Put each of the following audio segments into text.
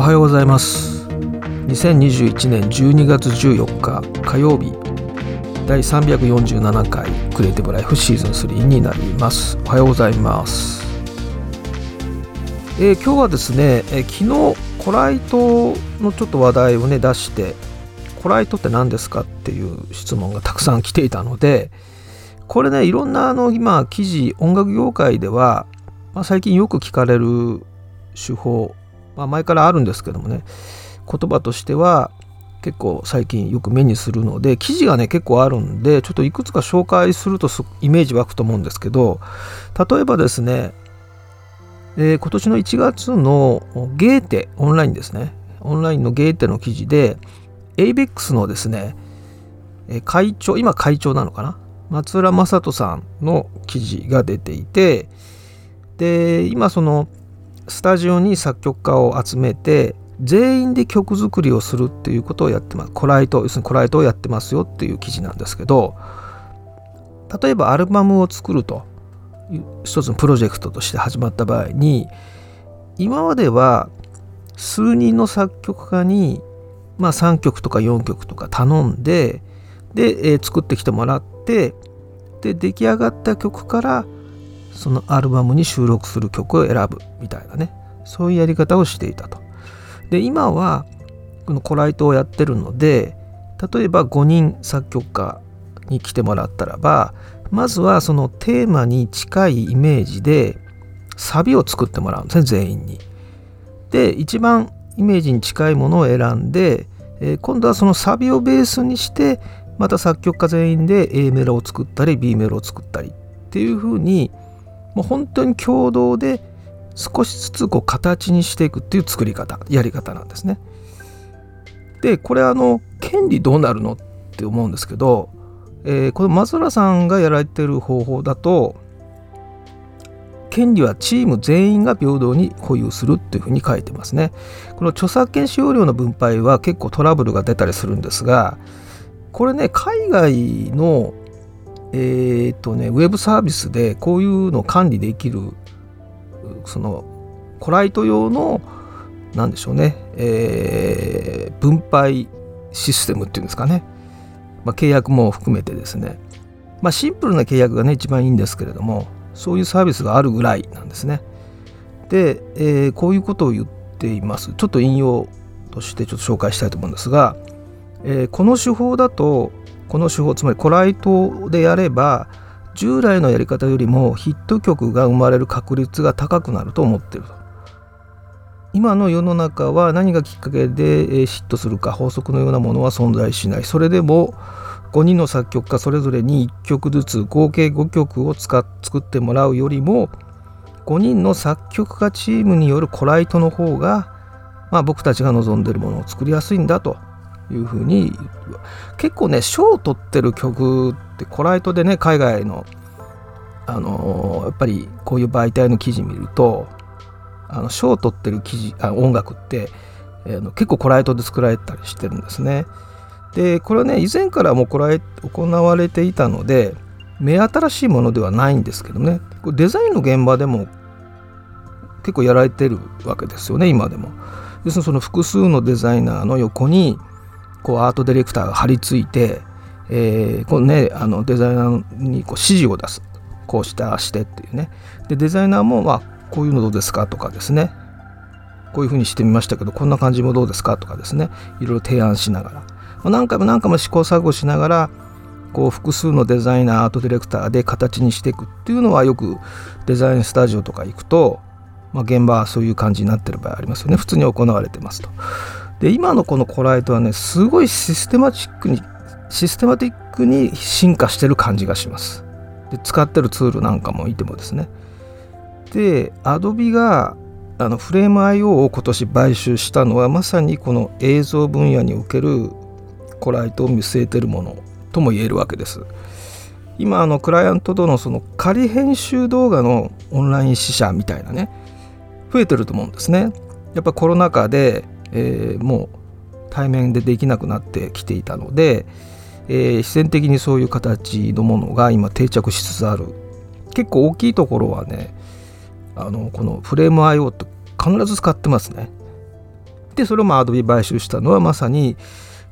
おはようございます。2021年12月14日火曜日。第347回クリエイティブライフシーズン3になります。おはようございます。えー、今日はですね、えー、昨日コライトのちょっと話題をね出してコライトって何ですかっていう質問がたくさん来ていたのでこれねいろんなあの今記事音楽業界では、まあ、最近よく聞かれる手法まあ、前からあるんですけどもね言葉としては結構最近よく目にするので記事がね結構あるんでちょっといくつか紹介するとイメージ湧くと思うんですけど例えばですね、えー、今年の1月のゲーテオンラインですね。オンラインのゲーテの記事で ABEX のですね会長今会長なのかな？松浦正人さんの記事が出ていてで今そのスタジオに作曲家を集めて全員で曲作りをするっていうことをやってます。コライト要するにコライトをやってますよっていう記事なんですけど例えばアルバムを作ると一つのプロジェクトとして始まった場合に今までは数人の作曲家に、まあ、3曲とか4曲とか頼んでで、えー、作ってきてもらってで出来上がった曲からそのアルバムに収録する曲を選ぶみたいなねそういうやり方をしていたと。で今はこのコライトをやってるので例えば5人作曲家に来てもらったらばまずはそのテーマに近いイメージでサビを作ってもらうんですね全員に。で一番イメージに近いものを選んで、えー、今度はそのサビをベースにしてまた作曲家全員で A メロを作ったり B メロを作ったりっていうふうにもう本当に共同で少しずつこう形にしていくっていう作り方やり方なんですね。でこれあの権利どうなるのって思うんですけど、えー、この松浦さんがやられてる方法だと権利はチーム全員が平等に保有するっていうふうに書いてますね。この著作権使用料の分配は結構トラブルが出たりするんですがこれね海外のえー、っとね、ウェブサービスでこういうのを管理できる、その、コライト用の、なんでしょうね、えー、分配システムっていうんですかね、まあ、契約も含めてですね、まあ、シンプルな契約がね、一番いいんですけれども、そういうサービスがあるぐらいなんですね。で、えー、こういうことを言っています。ちょっと引用としてちょっと紹介したいと思うんですが、えー、この手法だとこの手法つまりコライトでやれば従来のやり方よりもヒット曲が生まれる確率が高くなると思ってると。今の世の中は何がきっかけで嫉妬するか法則のようなものは存在しない。それでも5人の作曲家それぞれに1曲ずつ合計5曲を使っ作ってもらうよりも5人の作曲家チームによるコライトの方が、まあ、僕たちが望んでいるものを作りやすいんだと。いうふうに結構ね賞を取ってる曲ってコライトでね海外のあのやっぱりこういう媒体の記事見ると賞を取ってる記事あ音楽って、えー、結構コライトで作られたりしてるんですね。でこれはね以前からもコライ行われていたので目新しいものではないんですけどねデザインの現場でも結構やられてるわけですよね今でも。要するにその複数のデザイナーの横にこうアートディレクターが張り付いて、えー、このねあのデザイナーにこう指示を出す。こうしてああしてっていうね。でデザイナーもまあこういうのどうですかとかですね。こういうふうにしてみましたけどこんな感じもどうですかとかですね。いろいろ提案しながら、まあ、何回も何回も試行錯誤しながらこう複数のデザイナーアートディレクターで形にしていくっていうのはよくデザインスタジオとか行くと、まあ、現場はそういう感じになってる場合ありますよね。普通に行われてますと。で今のこのコライトはねすごいシステマチックにシステマティックに進化してる感じがします。で使ってるツールなんかもいてもですね。で Adobe があのフレーム IO を今年買収したのはまさにこの映像分野におけるコライトを見据えてるものとも言えるわけです。今あのクライアントとのその仮編集動画のオンライン試写みたいなね増えてると思うんですね。やっぱコロナ禍でえー、もう対面でできなくなってきていたので、えー、自然的にそういう形のものが今定着しつつある結構大きいところはねあのこのフレーム IO って必ず使ってますねでそれをまあ Adobe 買収したのはまさに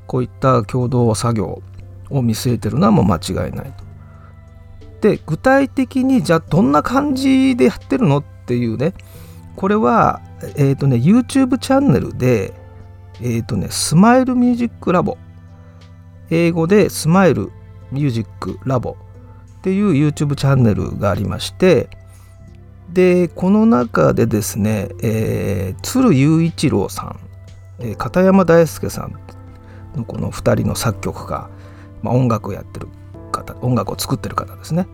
こういった共同作業を見据えてるのはもう間違いないと。で具体的にじゃあどんな感じでやってるのっていうねこれはえっ、ー、とね YouTube チャンネルでえっ、ー、とねスマイルミュージックラボ。英語でスマイルミュージックラボ。っていう YouTube チャンネルがありまして。でこの中でですね、えー、鶴雄一郎さん、えー、片山大輔さんのこの2人の作曲家、まあ、音楽をやってる方音楽を作ってる方ですね。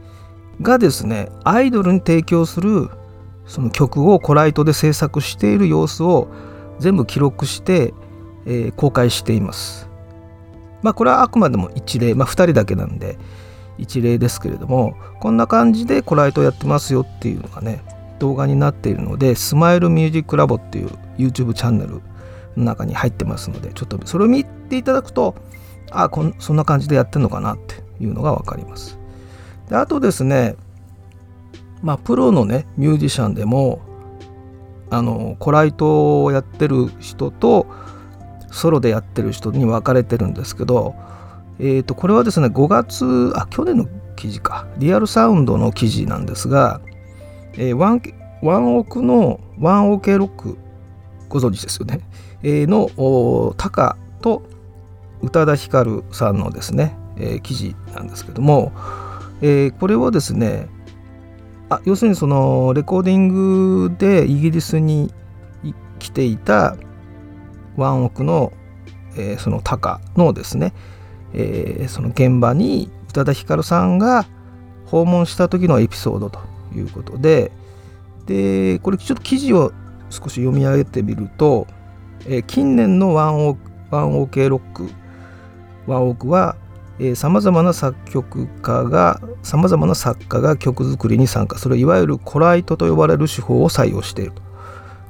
がですねアイドルに提供するその曲をコライトで制作している様子を全部記録して、えー、公開しています。まあこれはあくまでも一例、まあ、2人だけなんで一例ですけれどもこんな感じでコライトやってますよっていうのがね動画になっているのでスマイルミュージックラボっていう YouTube チャンネルの中に入ってますのでちょっとそれを見ていただくとあこんそんな感じでやってんのかなっていうのが分かります。であとですねまあプロのねミュージシャンでもあのコライトをやってる人とソロでやってる人に分かれてるんですけど、えー、とこれはですね5月あ去年の記事か。リアルサウンドの記事なんですが、えー、ワンワンオクのワンオケロックご存知ですよね、えー、のタカと宇多田ヒカルさんのですね、えー、記事なんですけども、えー、これはですねあ要するにそのレコーディングでイギリスに来ていたワンオクの、えー、そのタカのですね、えー、その現場に宇多田ヒカルさんが訪問した時のエピソードということででこれちょっと記事を少し読み上げてみると、えー、近年のワンオワンオケロックワンオークはさまざまな作曲家がさまざまな作家が曲作りに参加。するいわゆるコライトと呼ばれる手法を採用している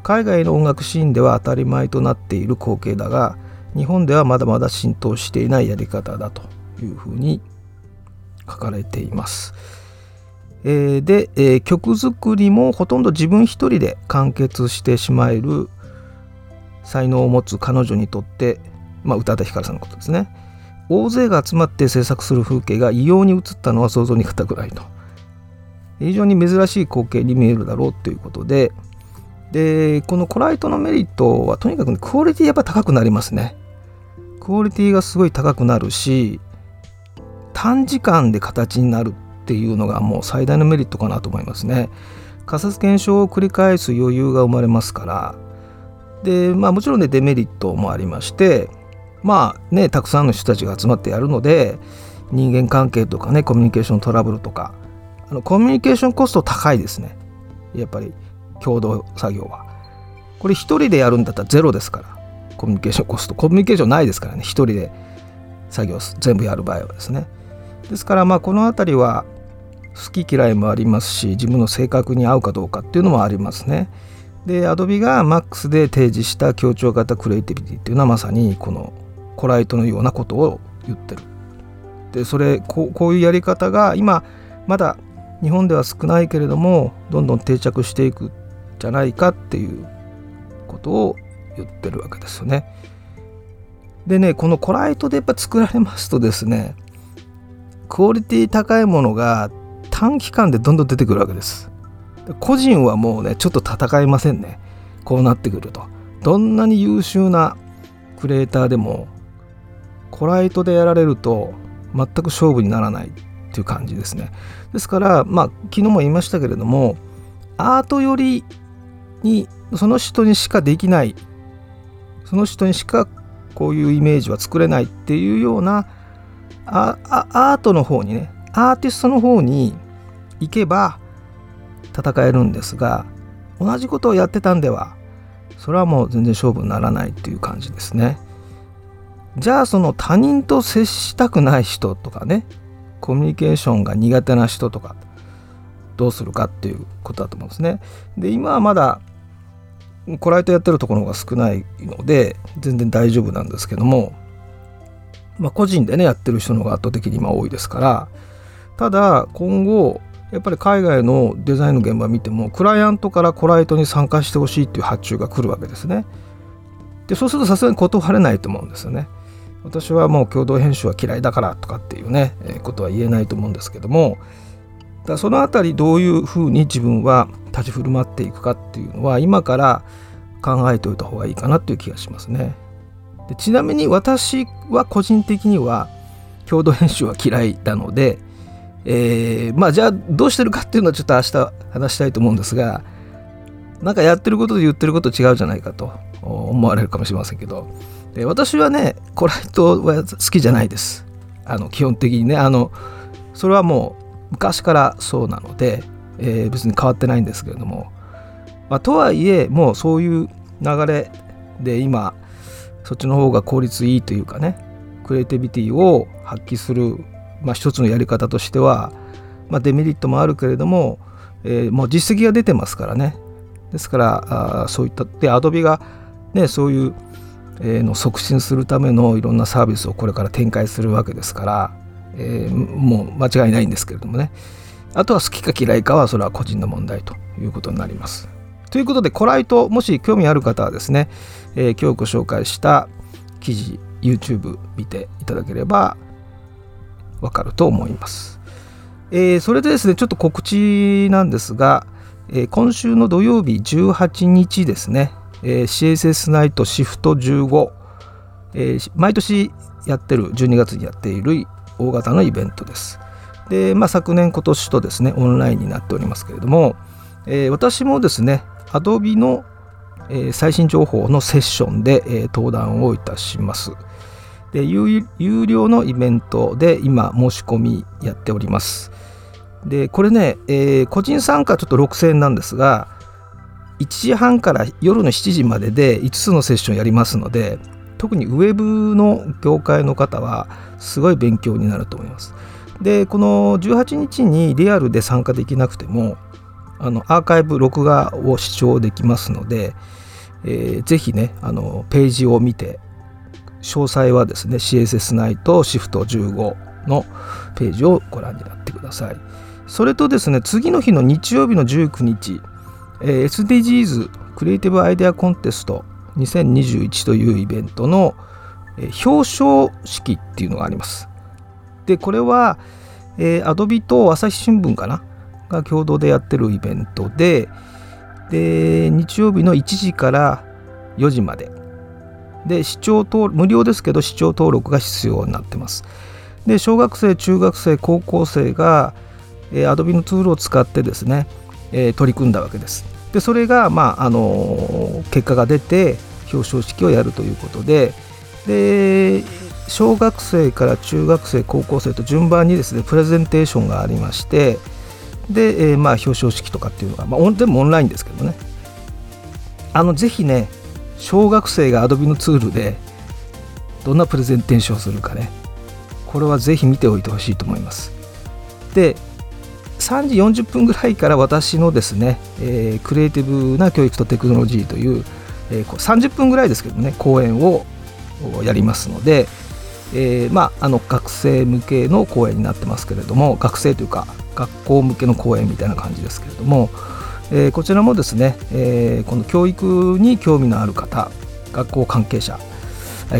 海外の音楽シーンでは当たり前となっている光景だが日本ではまだまだ浸透していないやり方だというふうに書かれています。えー、で、えー、曲作りもほとんど自分一人で完結してしまえる才能を持つ彼女にとって、まあ、宇多田ヒカルさんのことですね。大勢が集まって制作する風景が異様に映ったのは想像に難くないと。非常に珍しい光景に見えるだろうということで。でこのコライトのメリットはとにかく、ね、クオリティやっぱ高くなりますね。クオリティがすごい高くなるし短時間で形になるっていうのがもう最大のメリットかなと思いますね。仮説検証を繰り返す余裕が生まれますから。でまあもちろんねデメリットもありましてまあねたくさんの人たちが集まってやるので人間関係とかねコミュニケーショントラブルとかあのコミュニケーションコスト高いですね。やっぱり共同作業は。これ一人でやるんだったらゼロですからコミュニケーションコスト。コミュニケーションないですからね一人で作業全部やる場合はですね。ですからまあこの辺りは好き嫌いもありますし自分の性格に合うかどうかっていうのもありますね。で Adobe が MAX で提示した協調型クリエイティビティっていうのはまさにこのコライトのようなことを言ってる。でそれこうこういうやり方が今まだ日本では少ないけれどもどんどん定着していくじゃないかっていうことを言ってるわけですよね。でねこのコライトでやっぱ作られますとですねクオリティ高いものが短期間でどんどん出てくるわけです。個人はもうねちょっと戦いませんねこうなってくると。どんなに優秀なクリエイターでもコライトでやられると全く勝負にならないっていう感じですね。ですからまあ昨日も言いましたけれどもアート寄りにその人にしかできないその人にしかこういうイメージは作れないっていうようなアートの方にねアーティストの方に行けば戦えるんですが同じことをやってたんではそれはもう全然勝負にならないっていう感じですね。じゃあその他人と接したくない人とかねコミュニケーションが苦手な人とかどうするかっていうことだと思うんですね。で今はまだコライトやってるところが少ないので全然大丈夫なんですけども、まあ、個人でねやってる人の方が圧倒的に今多いですからただ今後やっぱり海外のデザインの現場見てもクライアントからコライトに参加してほしいっていう発注が来るわけですね。でそうするとさすがに断れないと思うんですよね。私はもう共同編集は嫌いだからとかっていうね、えー、ことは言えないと思うんですけどもだその辺りどういうふうに自分は立ち振る舞っていくかっていうのは今から考えておいた方がいいかなっていう気がしますね。でちなみに私は個人的には共同編集は嫌いなので、えー、まあじゃあどうしてるかっていうのはちょっと明日話したいと思うんですがなんかやってることと言ってること違うじゃないかと思われるかもしれませんけど。で私はねコライトは好きじゃないです。あの基本的にねあのそれはもう昔からそうなので、えー、別に変わってないんですけれども、まあ、とはいえもうそういう流れで今そっちの方が効率いいというかねクリエイティビティを発揮する、まあ、一つのやり方としては、まあ、デメリットもあるけれども、えー、もう実績が出てますからね。ですからあそういったでアドビがねそういうの促進するためのいろんなサービスをこれから展開するわけですから、えー、もう間違いないんですけれどもねあとは好きか嫌いかはそれは個人の問題ということになります。ということでコライトもし興味ある方はですね、えー、今日ご紹介した記事 YouTube 見ていただければわかると思います。えー、それでですねちょっと告知なんですが、え、今週の土曜日18日ですねえ、CSS ナイトシフト15、え、毎年やってる12月にやっている大型のイベントです。で、まあ、昨年今年とですねオンラインになっておりますけれども、え、私もですね Adobe の、え、最新情報のセッションで、え、登壇をいたします。で有料のイベントで今申し込みやっております。でこれね、えー、個人参加ちょっと6000円なんですが1時半から夜の7時までで5つのセッションやりますので特にウェブの業界の方はすごい勉強になると思います。でこの18日にリアルで参加できなくてもあのアーカイブ録画を視聴できますので、えー、ぜひねあのページを見て詳細はですね CSS ナイトシフト15のページをご覧になってください。それとですね次の日の日曜日の19日えー、SDGs クリエイティブアイデアコンテスト2021というイベントの、表彰式っていうのがあります。で、これは、えー、Adobe と朝日新聞かな？が共同でやってるイベントで、で、日曜日の1時から4時まで。で、視聴登無料ですけど視聴登録が必要になってます。で、小学生、中学生、高校生が、えー、Adobe のツールを使ってですね、えー、取り組んだわけです。でそれが、まああの結果が出て表彰式をやるということでで小学生から中学生高校生と順番にですねプレゼンテーションがありましてで、えー、まあ表彰式とかっていうのが、まあ、全部オンラインですけどねあのぜひね小学生が Adobe のツールでどんなプレゼンテーションをするかねこれはぜひ見ておいてほしいと思いますで3時40分ぐらいから私のですね、えー、クリエイティブな教育とテクノロジーという、えー、30分ぐらいですけどね講演をやりますので、えー、まあ、あの学生向けの講演になってますけれども学生というか学校向けの講演みたいな感じですけれども、えこちらもですね、えこの教育に興味のある方学校関係者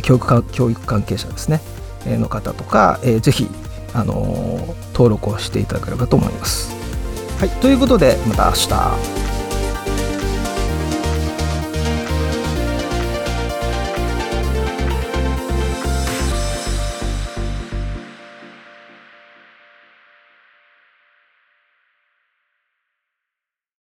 教育教育関係者ですね、の方とか、えー、ぜひあの登録をしていただければと思います。はい、ということでまた明日。